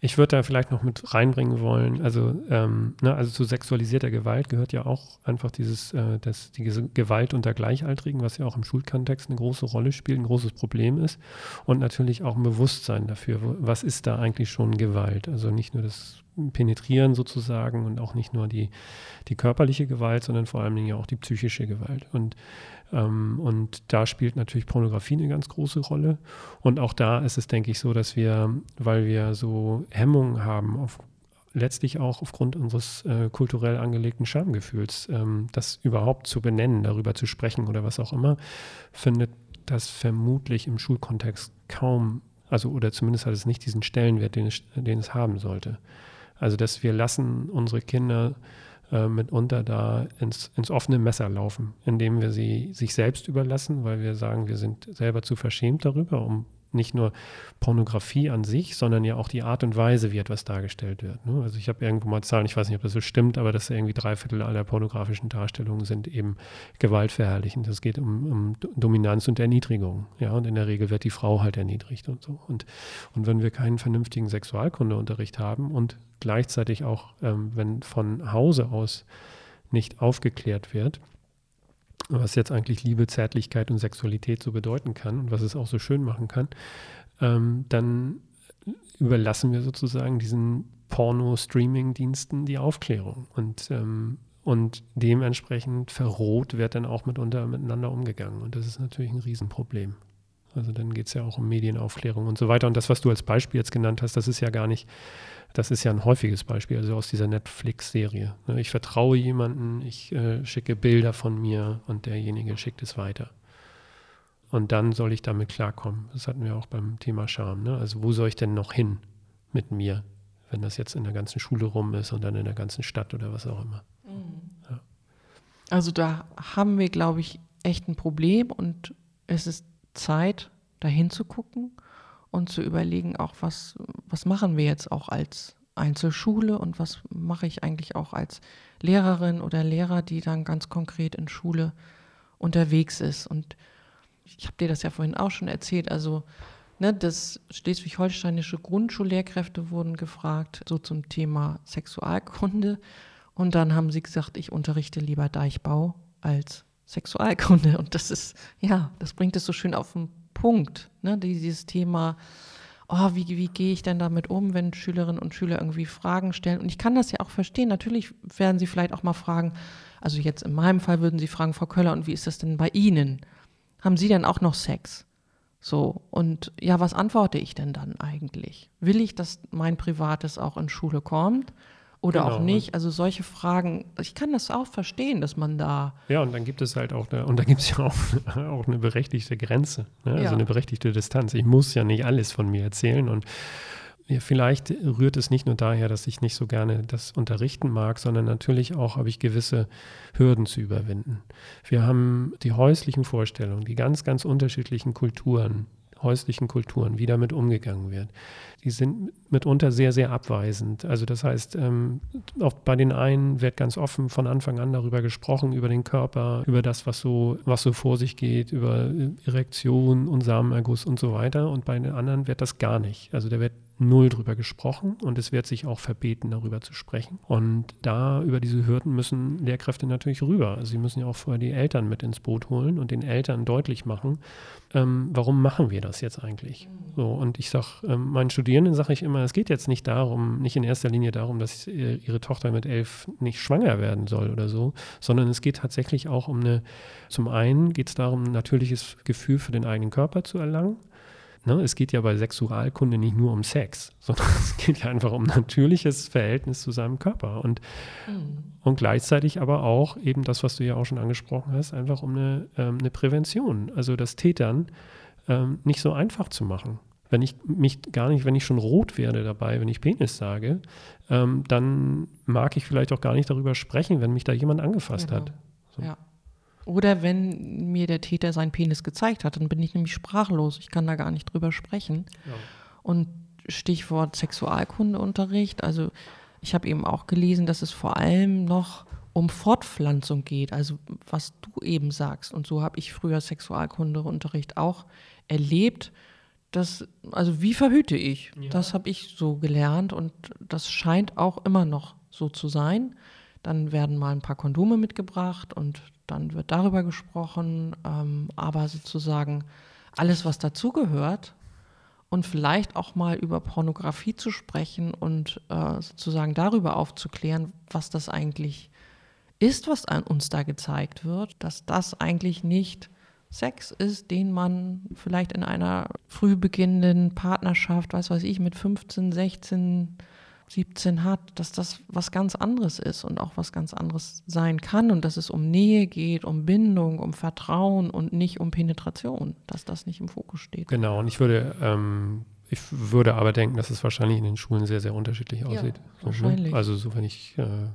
Ich würde da vielleicht noch mit reinbringen wollen, also, ähm, ne, also zu sexualisierter Gewalt gehört ja auch einfach dieses, äh, das, diese Gewalt unter Gleichaltrigen, was ja auch im Schulkontext eine große Rolle spielt, ein großes Problem ist. Und natürlich auch ein Bewusstsein dafür, was ist da eigentlich schon Gewalt? Also nicht nur das Penetrieren sozusagen und auch nicht nur die, die körperliche Gewalt, sondern vor allen Dingen ja auch die psychische Gewalt. Und ähm, und da spielt natürlich Pornografie eine ganz große Rolle. Und auch da ist es, denke ich, so, dass wir, weil wir so Hemmungen haben, auf, letztlich auch aufgrund unseres äh, kulturell angelegten Schamgefühls, ähm, das überhaupt zu benennen, darüber zu sprechen oder was auch immer, findet das vermutlich im Schulkontext kaum, also oder zumindest hat es nicht diesen Stellenwert, den es, den es haben sollte. Also dass wir lassen unsere Kinder äh, mitunter da ins, ins offene Messer laufen, indem wir sie sich selbst überlassen, weil wir sagen, wir sind selber zu verschämt darüber, um nicht nur Pornografie an sich, sondern ja auch die Art und Weise, wie etwas dargestellt wird. Ne? Also ich habe irgendwo mal Zahlen, ich weiß nicht, ob das so stimmt, aber dass irgendwie drei Viertel aller pornografischen Darstellungen sind eben gewaltverherrlichend. Es geht um, um, Dominanz und Erniedrigung. Ja, und in der Regel wird die Frau halt erniedrigt und so. Und, und wenn wir keinen vernünftigen Sexualkundeunterricht haben und gleichzeitig auch, ähm, wenn von Hause aus nicht aufgeklärt wird, was jetzt eigentlich Liebe, Zärtlichkeit und Sexualität so bedeuten kann und was es auch so schön machen kann, ähm, dann überlassen wir sozusagen diesen Porno-Streaming-Diensten die Aufklärung. Und, ähm, und dementsprechend verroht wird dann auch mitunter miteinander umgegangen. Und das ist natürlich ein Riesenproblem. Also dann geht es ja auch um Medienaufklärung und so weiter. Und das, was du als Beispiel jetzt genannt hast, das ist ja gar nicht das ist ja ein häufiges Beispiel, also aus dieser Netflix-Serie. Ne? Ich vertraue jemanden, ich äh, schicke Bilder von mir und derjenige schickt es weiter. Und dann soll ich damit klarkommen. Das hatten wir auch beim Thema Scham. Ne? Also wo soll ich denn noch hin mit mir, wenn das jetzt in der ganzen Schule rum ist und dann in der ganzen Stadt oder was auch immer. Mhm. Ja. Also da haben wir, glaube ich, echt ein Problem und es ist Zeit, dahin zu gucken und zu überlegen, auch was, was machen wir jetzt auch als Einzelschule und was mache ich eigentlich auch als Lehrerin oder Lehrer, die dann ganz konkret in Schule unterwegs ist. Und ich habe dir das ja vorhin auch schon erzählt, also ne, das schleswig-holsteinische Grundschullehrkräfte wurden gefragt, so zum Thema Sexualkunde. Und dann haben sie gesagt, ich unterrichte lieber Deichbau als Sexualkunde. Und das ist, ja, das bringt es so schön auf den Punkt, ne? dieses Thema, oh, wie, wie gehe ich denn damit um, wenn Schülerinnen und Schüler irgendwie Fragen stellen? Und ich kann das ja auch verstehen. Natürlich werden sie vielleicht auch mal fragen, also jetzt in meinem Fall würden sie fragen, Frau Köller, und wie ist das denn bei Ihnen? Haben Sie denn auch noch Sex? So, und ja, was antworte ich denn dann eigentlich? Will ich, dass mein Privates auch in Schule kommt? Oder genau. auch nicht. Also solche Fragen, ich kann das auch verstehen, dass man da. Ja, und dann gibt es halt auch eine, und da gibt es ja auch, (laughs) auch eine berechtigte Grenze, ne? also ja. eine berechtigte Distanz. Ich muss ja nicht alles von mir erzählen und ja, vielleicht rührt es nicht nur daher, dass ich nicht so gerne das unterrichten mag, sondern natürlich auch habe ich gewisse Hürden zu überwinden. Wir haben die häuslichen Vorstellungen, die ganz, ganz unterschiedlichen Kulturen, häuslichen Kulturen, wie damit umgegangen wird. Die sind mitunter sehr, sehr abweisend. Also das heißt, ähm, auch bei den einen wird ganz offen von Anfang an darüber gesprochen, über den Körper, über das, was so, was so vor sich geht, über Erektion und Samenerguss und so weiter. Und bei den anderen wird das gar nicht. Also da wird null drüber gesprochen und es wird sich auch verbeten, darüber zu sprechen. Und da über diese Hürden müssen Lehrkräfte natürlich rüber. Sie müssen ja auch vorher die Eltern mit ins Boot holen und den Eltern deutlich machen, ähm, warum machen wir das jetzt eigentlich? So, und ich sage, ähm, meinen Studierenden sage ich immer, es geht jetzt nicht darum, nicht in erster Linie darum, dass ihre Tochter mit elf nicht schwanger werden soll oder so, sondern es geht tatsächlich auch um eine, zum einen geht es darum, ein natürliches Gefühl für den eigenen Körper zu erlangen. Ne, es geht ja bei Sexualkunde nicht nur um Sex, (laughs) sondern es geht ja einfach um natürliches Verhältnis zu seinem Körper und, mhm. und gleichzeitig aber auch eben das, was du ja auch schon angesprochen hast, einfach um eine, ähm, eine Prävention, also das Tätern ähm, nicht so einfach zu machen. Wenn ich mich gar nicht, wenn ich schon rot werde dabei, wenn ich Penis sage, ähm, dann mag ich vielleicht auch gar nicht darüber sprechen, wenn mich da jemand angefasst genau. hat. So. Ja. Oder wenn mir der Täter seinen Penis gezeigt hat, dann bin ich nämlich sprachlos. Ich kann da gar nicht drüber sprechen. Ja. Und Stichwort Sexualkundeunterricht. Also ich habe eben auch gelesen, dass es vor allem noch um Fortpflanzung geht, also was du eben sagst. Und so habe ich früher Sexualkundeunterricht auch erlebt. Das, also wie verhüte ich? Ja. Das habe ich so gelernt und das scheint auch immer noch so zu sein. Dann werden mal ein paar Kondome mitgebracht und dann wird darüber gesprochen, ähm, aber sozusagen alles, was dazugehört und vielleicht auch mal über Pornografie zu sprechen und äh, sozusagen darüber aufzuklären, was das eigentlich ist, was an uns da gezeigt wird, dass das eigentlich nicht Sex ist, den man vielleicht in einer früh beginnenden Partnerschaft, was weiß ich, mit 15, 16, 17 hat, dass das was ganz anderes ist und auch was ganz anderes sein kann und dass es um Nähe geht, um Bindung, um Vertrauen und nicht um Penetration, dass das nicht im Fokus steht. Genau, und ich würde, ähm, ich würde aber denken, dass es wahrscheinlich in den Schulen sehr, sehr unterschiedlich aussieht. Ja, ne? wahrscheinlich. Also so, wenn ich äh,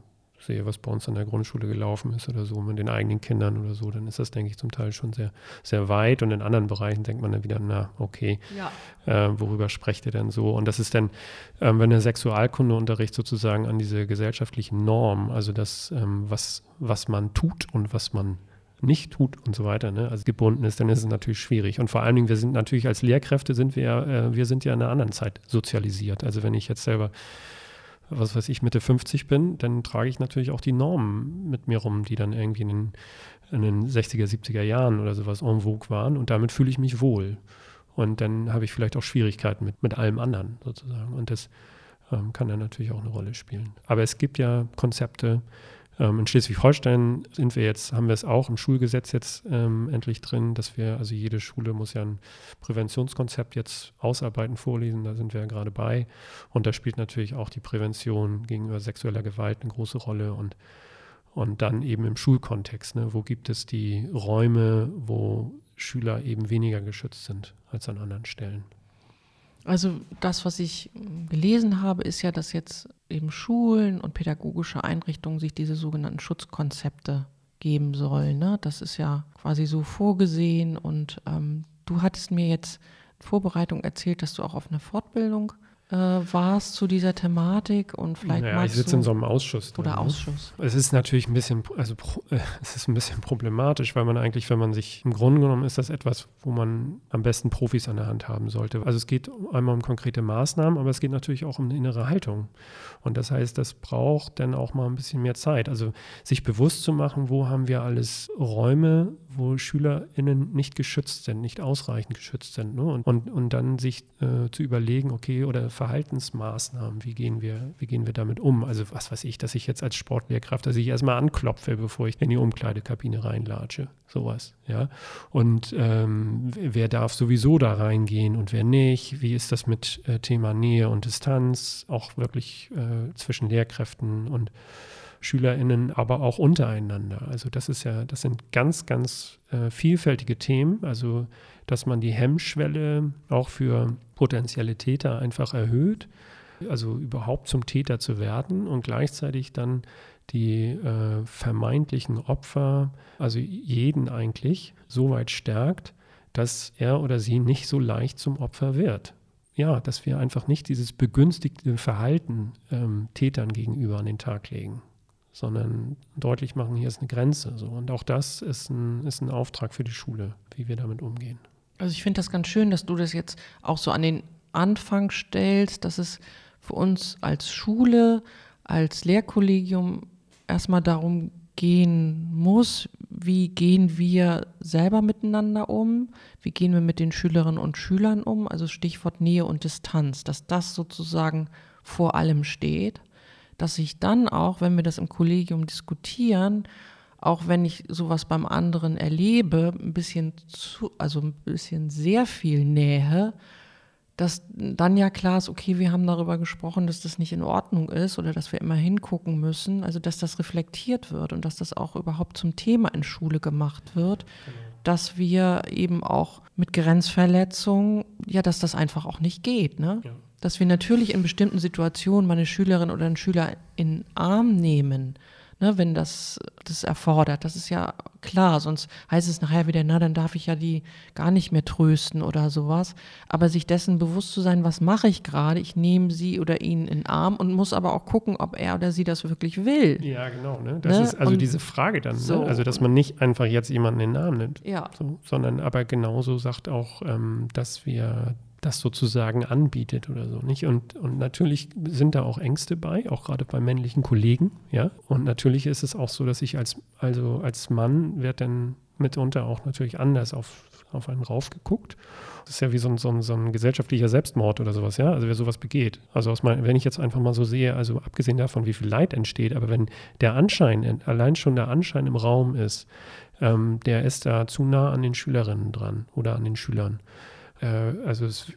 sehe, was bei uns an der Grundschule gelaufen ist oder so, mit den eigenen Kindern oder so, dann ist das, denke ich, zum Teil schon sehr, sehr weit. Und in anderen Bereichen denkt man dann wieder, na, okay, ja. äh, worüber sprecht ihr denn so? Und das ist dann, ähm, wenn der Sexualkundeunterricht sozusagen an diese gesellschaftlichen Normen, also das, ähm, was, was man tut und was man nicht tut und so weiter, ne, also gebunden ist, dann ist es natürlich schwierig. Und vor allen Dingen, wir sind natürlich als Lehrkräfte sind wir, äh, wir sind ja in einer anderen Zeit sozialisiert. Also wenn ich jetzt selber was weiß ich, Mitte 50 bin, dann trage ich natürlich auch die Normen mit mir rum, die dann irgendwie in den, in den 60er, 70er Jahren oder sowas en vogue waren und damit fühle ich mich wohl. Und dann habe ich vielleicht auch Schwierigkeiten mit, mit allem anderen sozusagen. Und das ähm, kann dann natürlich auch eine Rolle spielen. Aber es gibt ja Konzepte, ähm, in Schleswig-Holstein sind wir jetzt, haben wir es auch im Schulgesetz jetzt ähm, endlich drin, dass wir, also jede Schule muss ja ein Präventionskonzept jetzt ausarbeiten, vorlesen, da sind wir ja gerade bei. Und da spielt natürlich auch die Prävention gegenüber sexueller Gewalt eine große Rolle und und dann eben im Schulkontext, ne, wo gibt es die Räume, wo Schüler eben weniger geschützt sind als an anderen Stellen. Also das, was ich gelesen habe, ist ja, dass jetzt eben Schulen und pädagogische Einrichtungen sich diese sogenannten Schutzkonzepte geben sollen. Ne? Das ist ja quasi so vorgesehen und ähm, du hattest mir jetzt in Vorbereitung erzählt, dass du auch auf eine Fortbildung äh, warst zu dieser Thematik und vielleicht naja, ich sitze in so einem Ausschuss. Oder drin, ne? Ausschuss. Es ist natürlich ein bisschen, also äh, (laughs) es ist ein bisschen problematisch, weil man eigentlich, wenn man sich, im Grunde genommen ist das etwas, wo man am besten Profis an der Hand haben sollte. Also es geht einmal um konkrete Maßnahmen, aber es geht natürlich auch um eine innere Haltung. Und das heißt, das braucht dann auch mal ein bisschen mehr Zeit. Also sich bewusst zu machen, wo haben wir alles Räume, wo SchülerInnen nicht geschützt sind, nicht ausreichend geschützt sind. Ne? Und, und, und dann sich äh, zu überlegen, okay, oder Verhaltensmaßnahmen, wie gehen, wir, wie gehen wir damit um? Also was weiß ich, dass ich jetzt als Sportlehrkraft, dass ich erstmal anklopfe, bevor ich in die Umkleidekabine reinlatsche. Sowas, ja. Und ähm, wer darf sowieso da reingehen und wer nicht? Wie ist das mit äh, Thema Nähe und Distanz, auch wirklich äh, zwischen Lehrkräften und SchülerInnen, aber auch untereinander. Also das ist ja, das sind ganz, ganz äh, vielfältige Themen. Also dass man die Hemmschwelle auch für potenzielle Täter einfach erhöht, also überhaupt zum Täter zu werden und gleichzeitig dann die äh, vermeintlichen Opfer, also jeden eigentlich, so weit stärkt, dass er oder sie nicht so leicht zum Opfer wird. Ja, dass wir einfach nicht dieses begünstigte Verhalten ähm, Tätern gegenüber an den Tag legen sondern deutlich machen, hier ist eine Grenze. So. Und auch das ist ein, ist ein Auftrag für die Schule, wie wir damit umgehen. Also ich finde das ganz schön, dass du das jetzt auch so an den Anfang stellst, dass es für uns als Schule, als Lehrkollegium erstmal darum gehen muss, wie gehen wir selber miteinander um, wie gehen wir mit den Schülerinnen und Schülern um, also Stichwort Nähe und Distanz, dass das sozusagen vor allem steht dass ich dann auch, wenn wir das im Kollegium diskutieren, auch wenn ich sowas beim anderen erlebe, ein bisschen zu, also ein bisschen sehr viel Nähe, dass dann ja klar ist, okay, wir haben darüber gesprochen, dass das nicht in Ordnung ist oder dass wir immer hingucken müssen, also dass das reflektiert wird und dass das auch überhaupt zum Thema in Schule gemacht wird, genau. dass wir eben auch mit Grenzverletzungen, ja, dass das einfach auch nicht geht, ne? Ja dass wir natürlich in bestimmten Situationen meine Schülerin oder einen Schüler in Arm nehmen, ne, wenn das das erfordert. Das ist ja klar, sonst heißt es nachher wieder, na, dann darf ich ja die gar nicht mehr trösten oder sowas. Aber sich dessen bewusst zu sein, was mache ich gerade? Ich nehme sie oder ihn in den Arm und muss aber auch gucken, ob er oder sie das wirklich will. Ja, genau. Ne? Das ne? ist also und diese Frage dann. Ne? So. Ne? Also, dass man nicht einfach jetzt jemanden in den Arm nimmt, ja. so, sondern aber genauso sagt auch, ähm, dass wir das sozusagen anbietet oder so, nicht? Und, und natürlich sind da auch Ängste bei, auch gerade bei männlichen Kollegen, ja. Und natürlich ist es auch so, dass ich als, also als Mann werde dann mitunter auch natürlich anders auf, auf einen raufgeguckt. Das ist ja wie so ein, so, ein, so ein gesellschaftlicher Selbstmord oder sowas, ja, also wer sowas begeht. Also aus mein, wenn ich jetzt einfach mal so sehe, also abgesehen davon, wie viel Leid entsteht, aber wenn der Anschein, allein schon der Anschein im Raum ist, ähm, der ist da zu nah an den Schülerinnen dran oder an den Schülern äh, also es,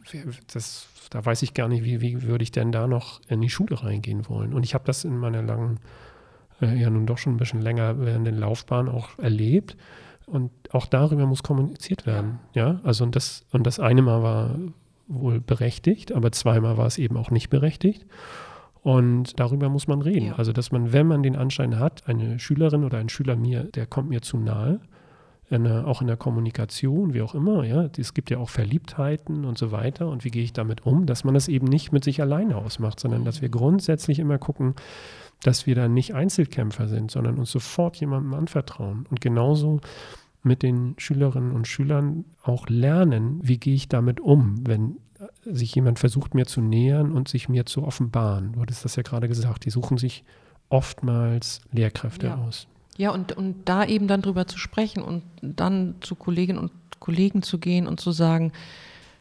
das, da weiß ich gar nicht, wie, wie würde ich denn da noch in die Schule reingehen wollen. Und ich habe das in meiner langen, äh, ja nun doch schon ein bisschen länger während der Laufbahn auch erlebt. Und auch darüber muss kommuniziert werden. Ja, also und das, und das eine Mal war wohl berechtigt, aber zweimal war es eben auch nicht berechtigt. Und darüber muss man reden. Ja. Also, dass man, wenn man den Anschein hat, eine Schülerin oder ein Schüler mir, der kommt mir zu nahe, in der, auch in der Kommunikation, wie auch immer, ja, es gibt ja auch Verliebtheiten und so weiter und wie gehe ich damit um, dass man das eben nicht mit sich alleine ausmacht, sondern dass wir grundsätzlich immer gucken, dass wir da nicht Einzelkämpfer sind, sondern uns sofort jemandem anvertrauen und genauso mit den Schülerinnen und Schülern auch lernen, wie gehe ich damit um, wenn sich jemand versucht, mir zu nähern und sich mir zu offenbaren. Du hattest das ja gerade gesagt, die suchen sich oftmals Lehrkräfte ja. aus. Ja, und, und da eben dann drüber zu sprechen und dann zu Kolleginnen und Kollegen zu gehen und zu sagen,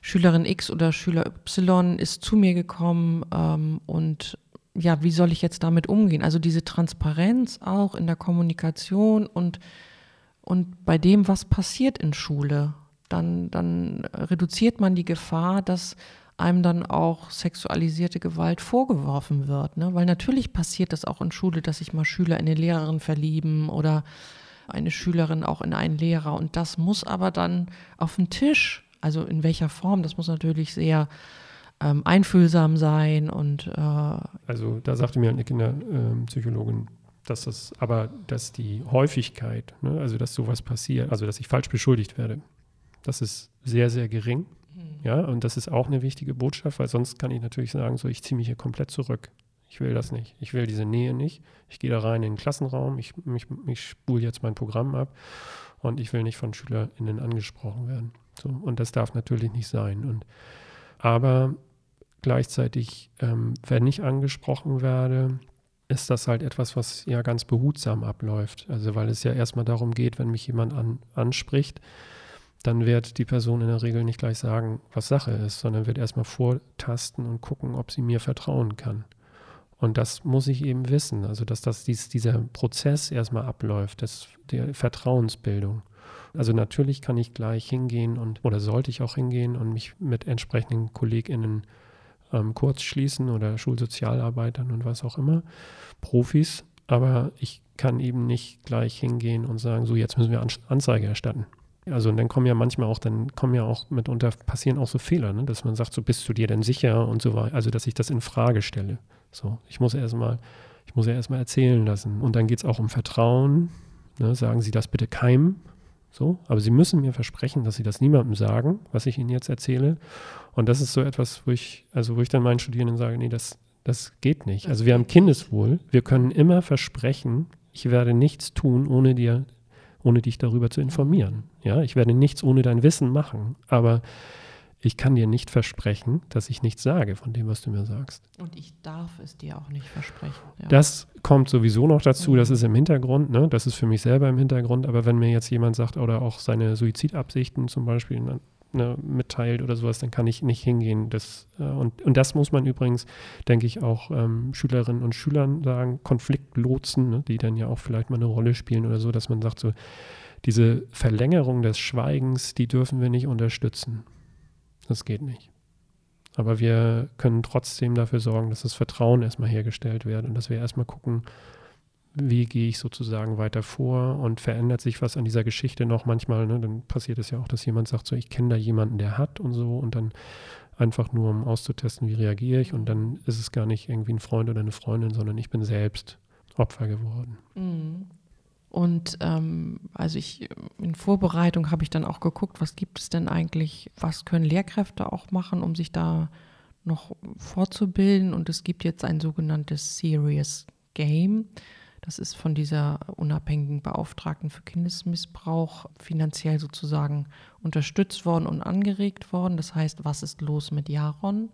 Schülerin X oder Schüler Y ist zu mir gekommen ähm, und ja, wie soll ich jetzt damit umgehen? Also diese Transparenz auch in der Kommunikation und, und bei dem, was passiert in Schule, dann, dann reduziert man die Gefahr, dass einem dann auch sexualisierte Gewalt vorgeworfen wird. Ne? Weil natürlich passiert das auch in Schule, dass sich mal Schüler in eine Lehrerin verlieben oder eine Schülerin auch in einen Lehrer. Und das muss aber dann auf den Tisch, also in welcher Form, das muss natürlich sehr ähm, einfühlsam sein und äh also da sagte mir eine Kinderpsychologin, dass das aber, dass die Häufigkeit, ne, also dass sowas passiert, also dass ich falsch beschuldigt werde, das ist sehr, sehr gering. Ja, und das ist auch eine wichtige Botschaft, weil sonst kann ich natürlich sagen, so, ich ziehe mich hier komplett zurück. Ich will das nicht. Ich will diese Nähe nicht. Ich gehe da rein in den Klassenraum, ich, mich, ich spule jetzt mein Programm ab und ich will nicht von SchülerInnen angesprochen werden. So, und das darf natürlich nicht sein. Und, aber gleichzeitig, ähm, wenn ich angesprochen werde, ist das halt etwas, was ja ganz behutsam abläuft. Also weil es ja erstmal darum geht, wenn mich jemand an, anspricht, dann wird die Person in der Regel nicht gleich sagen, was Sache ist, sondern wird erstmal vortasten und gucken, ob sie mir vertrauen kann. Und das muss ich eben wissen, also dass das dies, dieser Prozess erstmal abläuft, das, der Vertrauensbildung. Also natürlich kann ich gleich hingehen und oder sollte ich auch hingehen und mich mit entsprechenden KollegInnen ähm, kurz schließen oder Schulsozialarbeitern und was auch immer, Profis, aber ich kann eben nicht gleich hingehen und sagen, so jetzt müssen wir Anzeige erstatten. Also und dann kommen ja manchmal auch, dann kommen ja auch mitunter, passieren auch so Fehler, ne? dass man sagt, so bist du dir denn sicher und so weiter. Also dass ich das in Frage stelle. So, ich muss erstmal, ich muss ja erstmal erzählen lassen. Und dann geht es auch um Vertrauen. Ne? Sagen Sie das bitte keinem. So, aber Sie müssen mir versprechen, dass Sie das niemandem sagen, was ich Ihnen jetzt erzähle. Und das ist so etwas, wo ich, also wo ich dann meinen Studierenden sage, nee, das, das geht nicht. Also wir haben Kindeswohl. Wir können immer versprechen, ich werde nichts tun, ohne dir ohne dich darüber zu informieren. Ja, ich werde nichts ohne dein Wissen machen, aber ich kann dir nicht versprechen, dass ich nichts sage von dem, was du mir sagst. Und ich darf es dir auch nicht versprechen. Ja. Das kommt sowieso noch dazu, das ist im Hintergrund, ne? das ist für mich selber im Hintergrund, aber wenn mir jetzt jemand sagt oder auch seine Suizidabsichten zum Beispiel, ne, mitteilt oder sowas, dann kann ich nicht hingehen. Das, äh, und, und das muss man übrigens, denke ich, auch ähm, Schülerinnen und Schülern sagen, Konfliktlotsen, ne, die dann ja auch vielleicht mal eine Rolle spielen oder so, dass man sagt, so, diese Verlängerung des Schweigens, die dürfen wir nicht unterstützen. Das geht nicht. Aber wir können trotzdem dafür sorgen, dass das Vertrauen erstmal hergestellt wird und dass wir erstmal gucken, wie gehe ich sozusagen weiter vor und verändert sich was an dieser Geschichte noch manchmal, ne? dann passiert es ja auch, dass jemand sagt, so ich kenne da jemanden, der hat und so und dann einfach nur um auszutesten, wie reagiere ich und dann ist es gar nicht irgendwie ein Freund oder eine Freundin, sondern ich bin selbst Opfer geworden. Mhm. Und ähm, also ich in Vorbereitung habe ich dann auch geguckt, was gibt es denn eigentlich, was können Lehrkräfte auch machen, um sich da noch vorzubilden. Und es gibt jetzt ein sogenanntes Serious Game. Das ist von dieser unabhängigen Beauftragten für Kindesmissbrauch finanziell sozusagen unterstützt worden und angeregt worden. Das heißt, was ist los mit Jaron?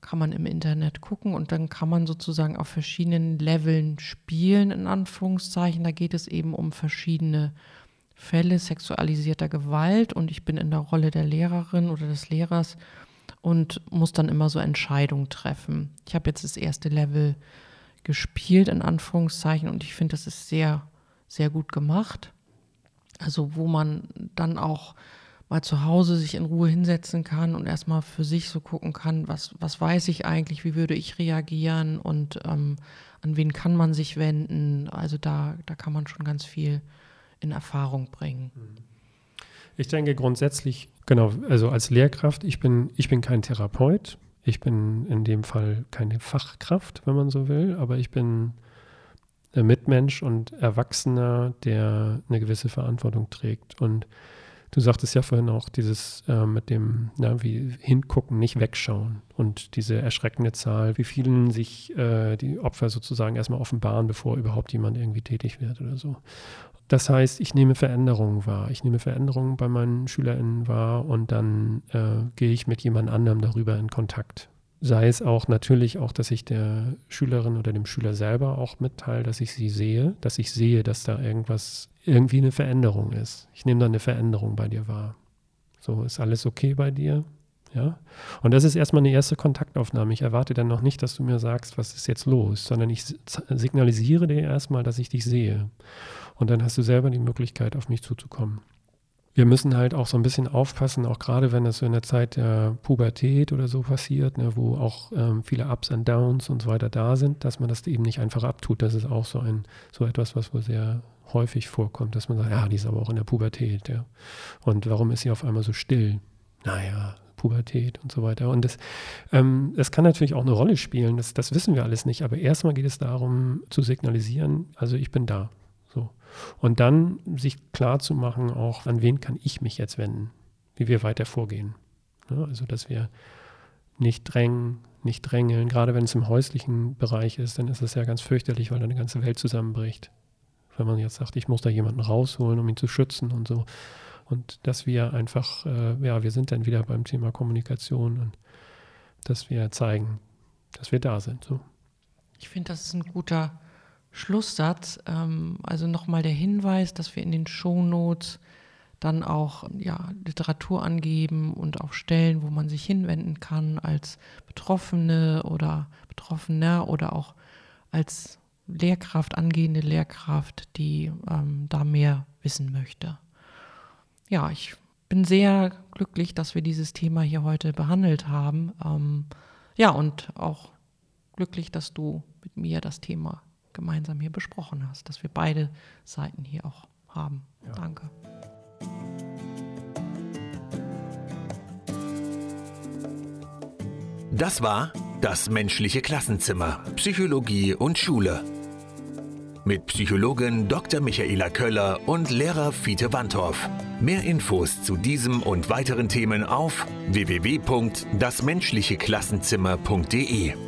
Kann man im Internet gucken und dann kann man sozusagen auf verschiedenen Leveln spielen, in Anführungszeichen. Da geht es eben um verschiedene Fälle sexualisierter Gewalt und ich bin in der Rolle der Lehrerin oder des Lehrers und muss dann immer so Entscheidungen treffen. Ich habe jetzt das erste Level gespielt, in Anführungszeichen, und ich finde, das ist sehr, sehr gut gemacht. Also, wo man dann auch mal zu Hause sich in Ruhe hinsetzen kann und erstmal für sich so gucken kann, was, was weiß ich eigentlich, wie würde ich reagieren und ähm, an wen kann man sich wenden. Also da, da kann man schon ganz viel in Erfahrung bringen. Ich denke grundsätzlich, genau, also als Lehrkraft, ich bin, ich bin kein Therapeut, ich bin in dem Fall keine Fachkraft, wenn man so will, aber ich bin ein Mitmensch und Erwachsener, der eine gewisse Verantwortung trägt. Und du sagtest ja vorhin auch dieses äh, mit dem, na, wie hingucken, nicht wegschauen und diese erschreckende Zahl, wie vielen sich äh, die Opfer sozusagen erstmal offenbaren, bevor überhaupt jemand irgendwie tätig wird oder so. Das heißt, ich nehme Veränderungen wahr. Ich nehme Veränderungen bei meinen SchülerInnen wahr und dann äh, gehe ich mit jemand anderem darüber in Kontakt. Sei es auch natürlich auch, dass ich der Schülerin oder dem Schüler selber auch mitteile, dass ich sie sehe, dass ich sehe, dass da irgendwas, irgendwie eine Veränderung ist. Ich nehme dann eine Veränderung bei dir wahr. So, ist alles okay bei dir? Ja. Und das ist erstmal eine erste Kontaktaufnahme. Ich erwarte dann noch nicht, dass du mir sagst, was ist jetzt los, sondern ich signalisiere dir erstmal, dass ich dich sehe. Und dann hast du selber die Möglichkeit, auf mich zuzukommen. Wir müssen halt auch so ein bisschen aufpassen, auch gerade wenn das so in der Zeit der Pubertät oder so passiert, ne, wo auch ähm, viele Ups und Downs und so weiter da sind, dass man das eben nicht einfach abtut. Das ist auch so ein so etwas, was wohl sehr häufig vorkommt, dass man sagt, ja, die ist aber auch in der Pubertät, ja. Und warum ist sie auf einmal so still? Naja, Pubertät und so weiter. Und das, ähm, kann natürlich auch eine Rolle spielen, das, das wissen wir alles nicht, aber erstmal geht es darum zu signalisieren, also ich bin da. So. Und dann sich klar zu machen, auch an wen kann ich mich jetzt wenden, wie wir weiter vorgehen. Ja, also, dass wir nicht drängen, nicht drängeln. Gerade wenn es im häuslichen Bereich ist, dann ist es ja ganz fürchterlich, weil dann eine ganze Welt zusammenbricht. Wenn man jetzt sagt, ich muss da jemanden rausholen, um ihn zu schützen und so. Und dass wir einfach, äh, ja, wir sind dann wieder beim Thema Kommunikation und dass wir zeigen, dass wir da sind. So. Ich finde, das ist ein guter Schlusssatz. Ähm, also nochmal der Hinweis, dass wir in den Shownotes dann auch ja, Literatur angeben und auch Stellen, wo man sich hinwenden kann als Betroffene oder Betroffener oder auch als Lehrkraft, angehende Lehrkraft, die ähm, da mehr wissen möchte. Ja, ich bin sehr glücklich, dass wir dieses Thema hier heute behandelt haben. Ähm, ja, und auch glücklich, dass du mit mir das Thema gemeinsam hier besprochen hast, dass wir beide Seiten hier auch haben. Ja. Danke. Das war das menschliche Klassenzimmer, Psychologie und Schule. Mit Psychologin Dr. Michaela Köller und Lehrer Fiete Wandorf. Mehr Infos zu diesem und weiteren Themen auf www.dasmenschlicheklassenzimmer.de.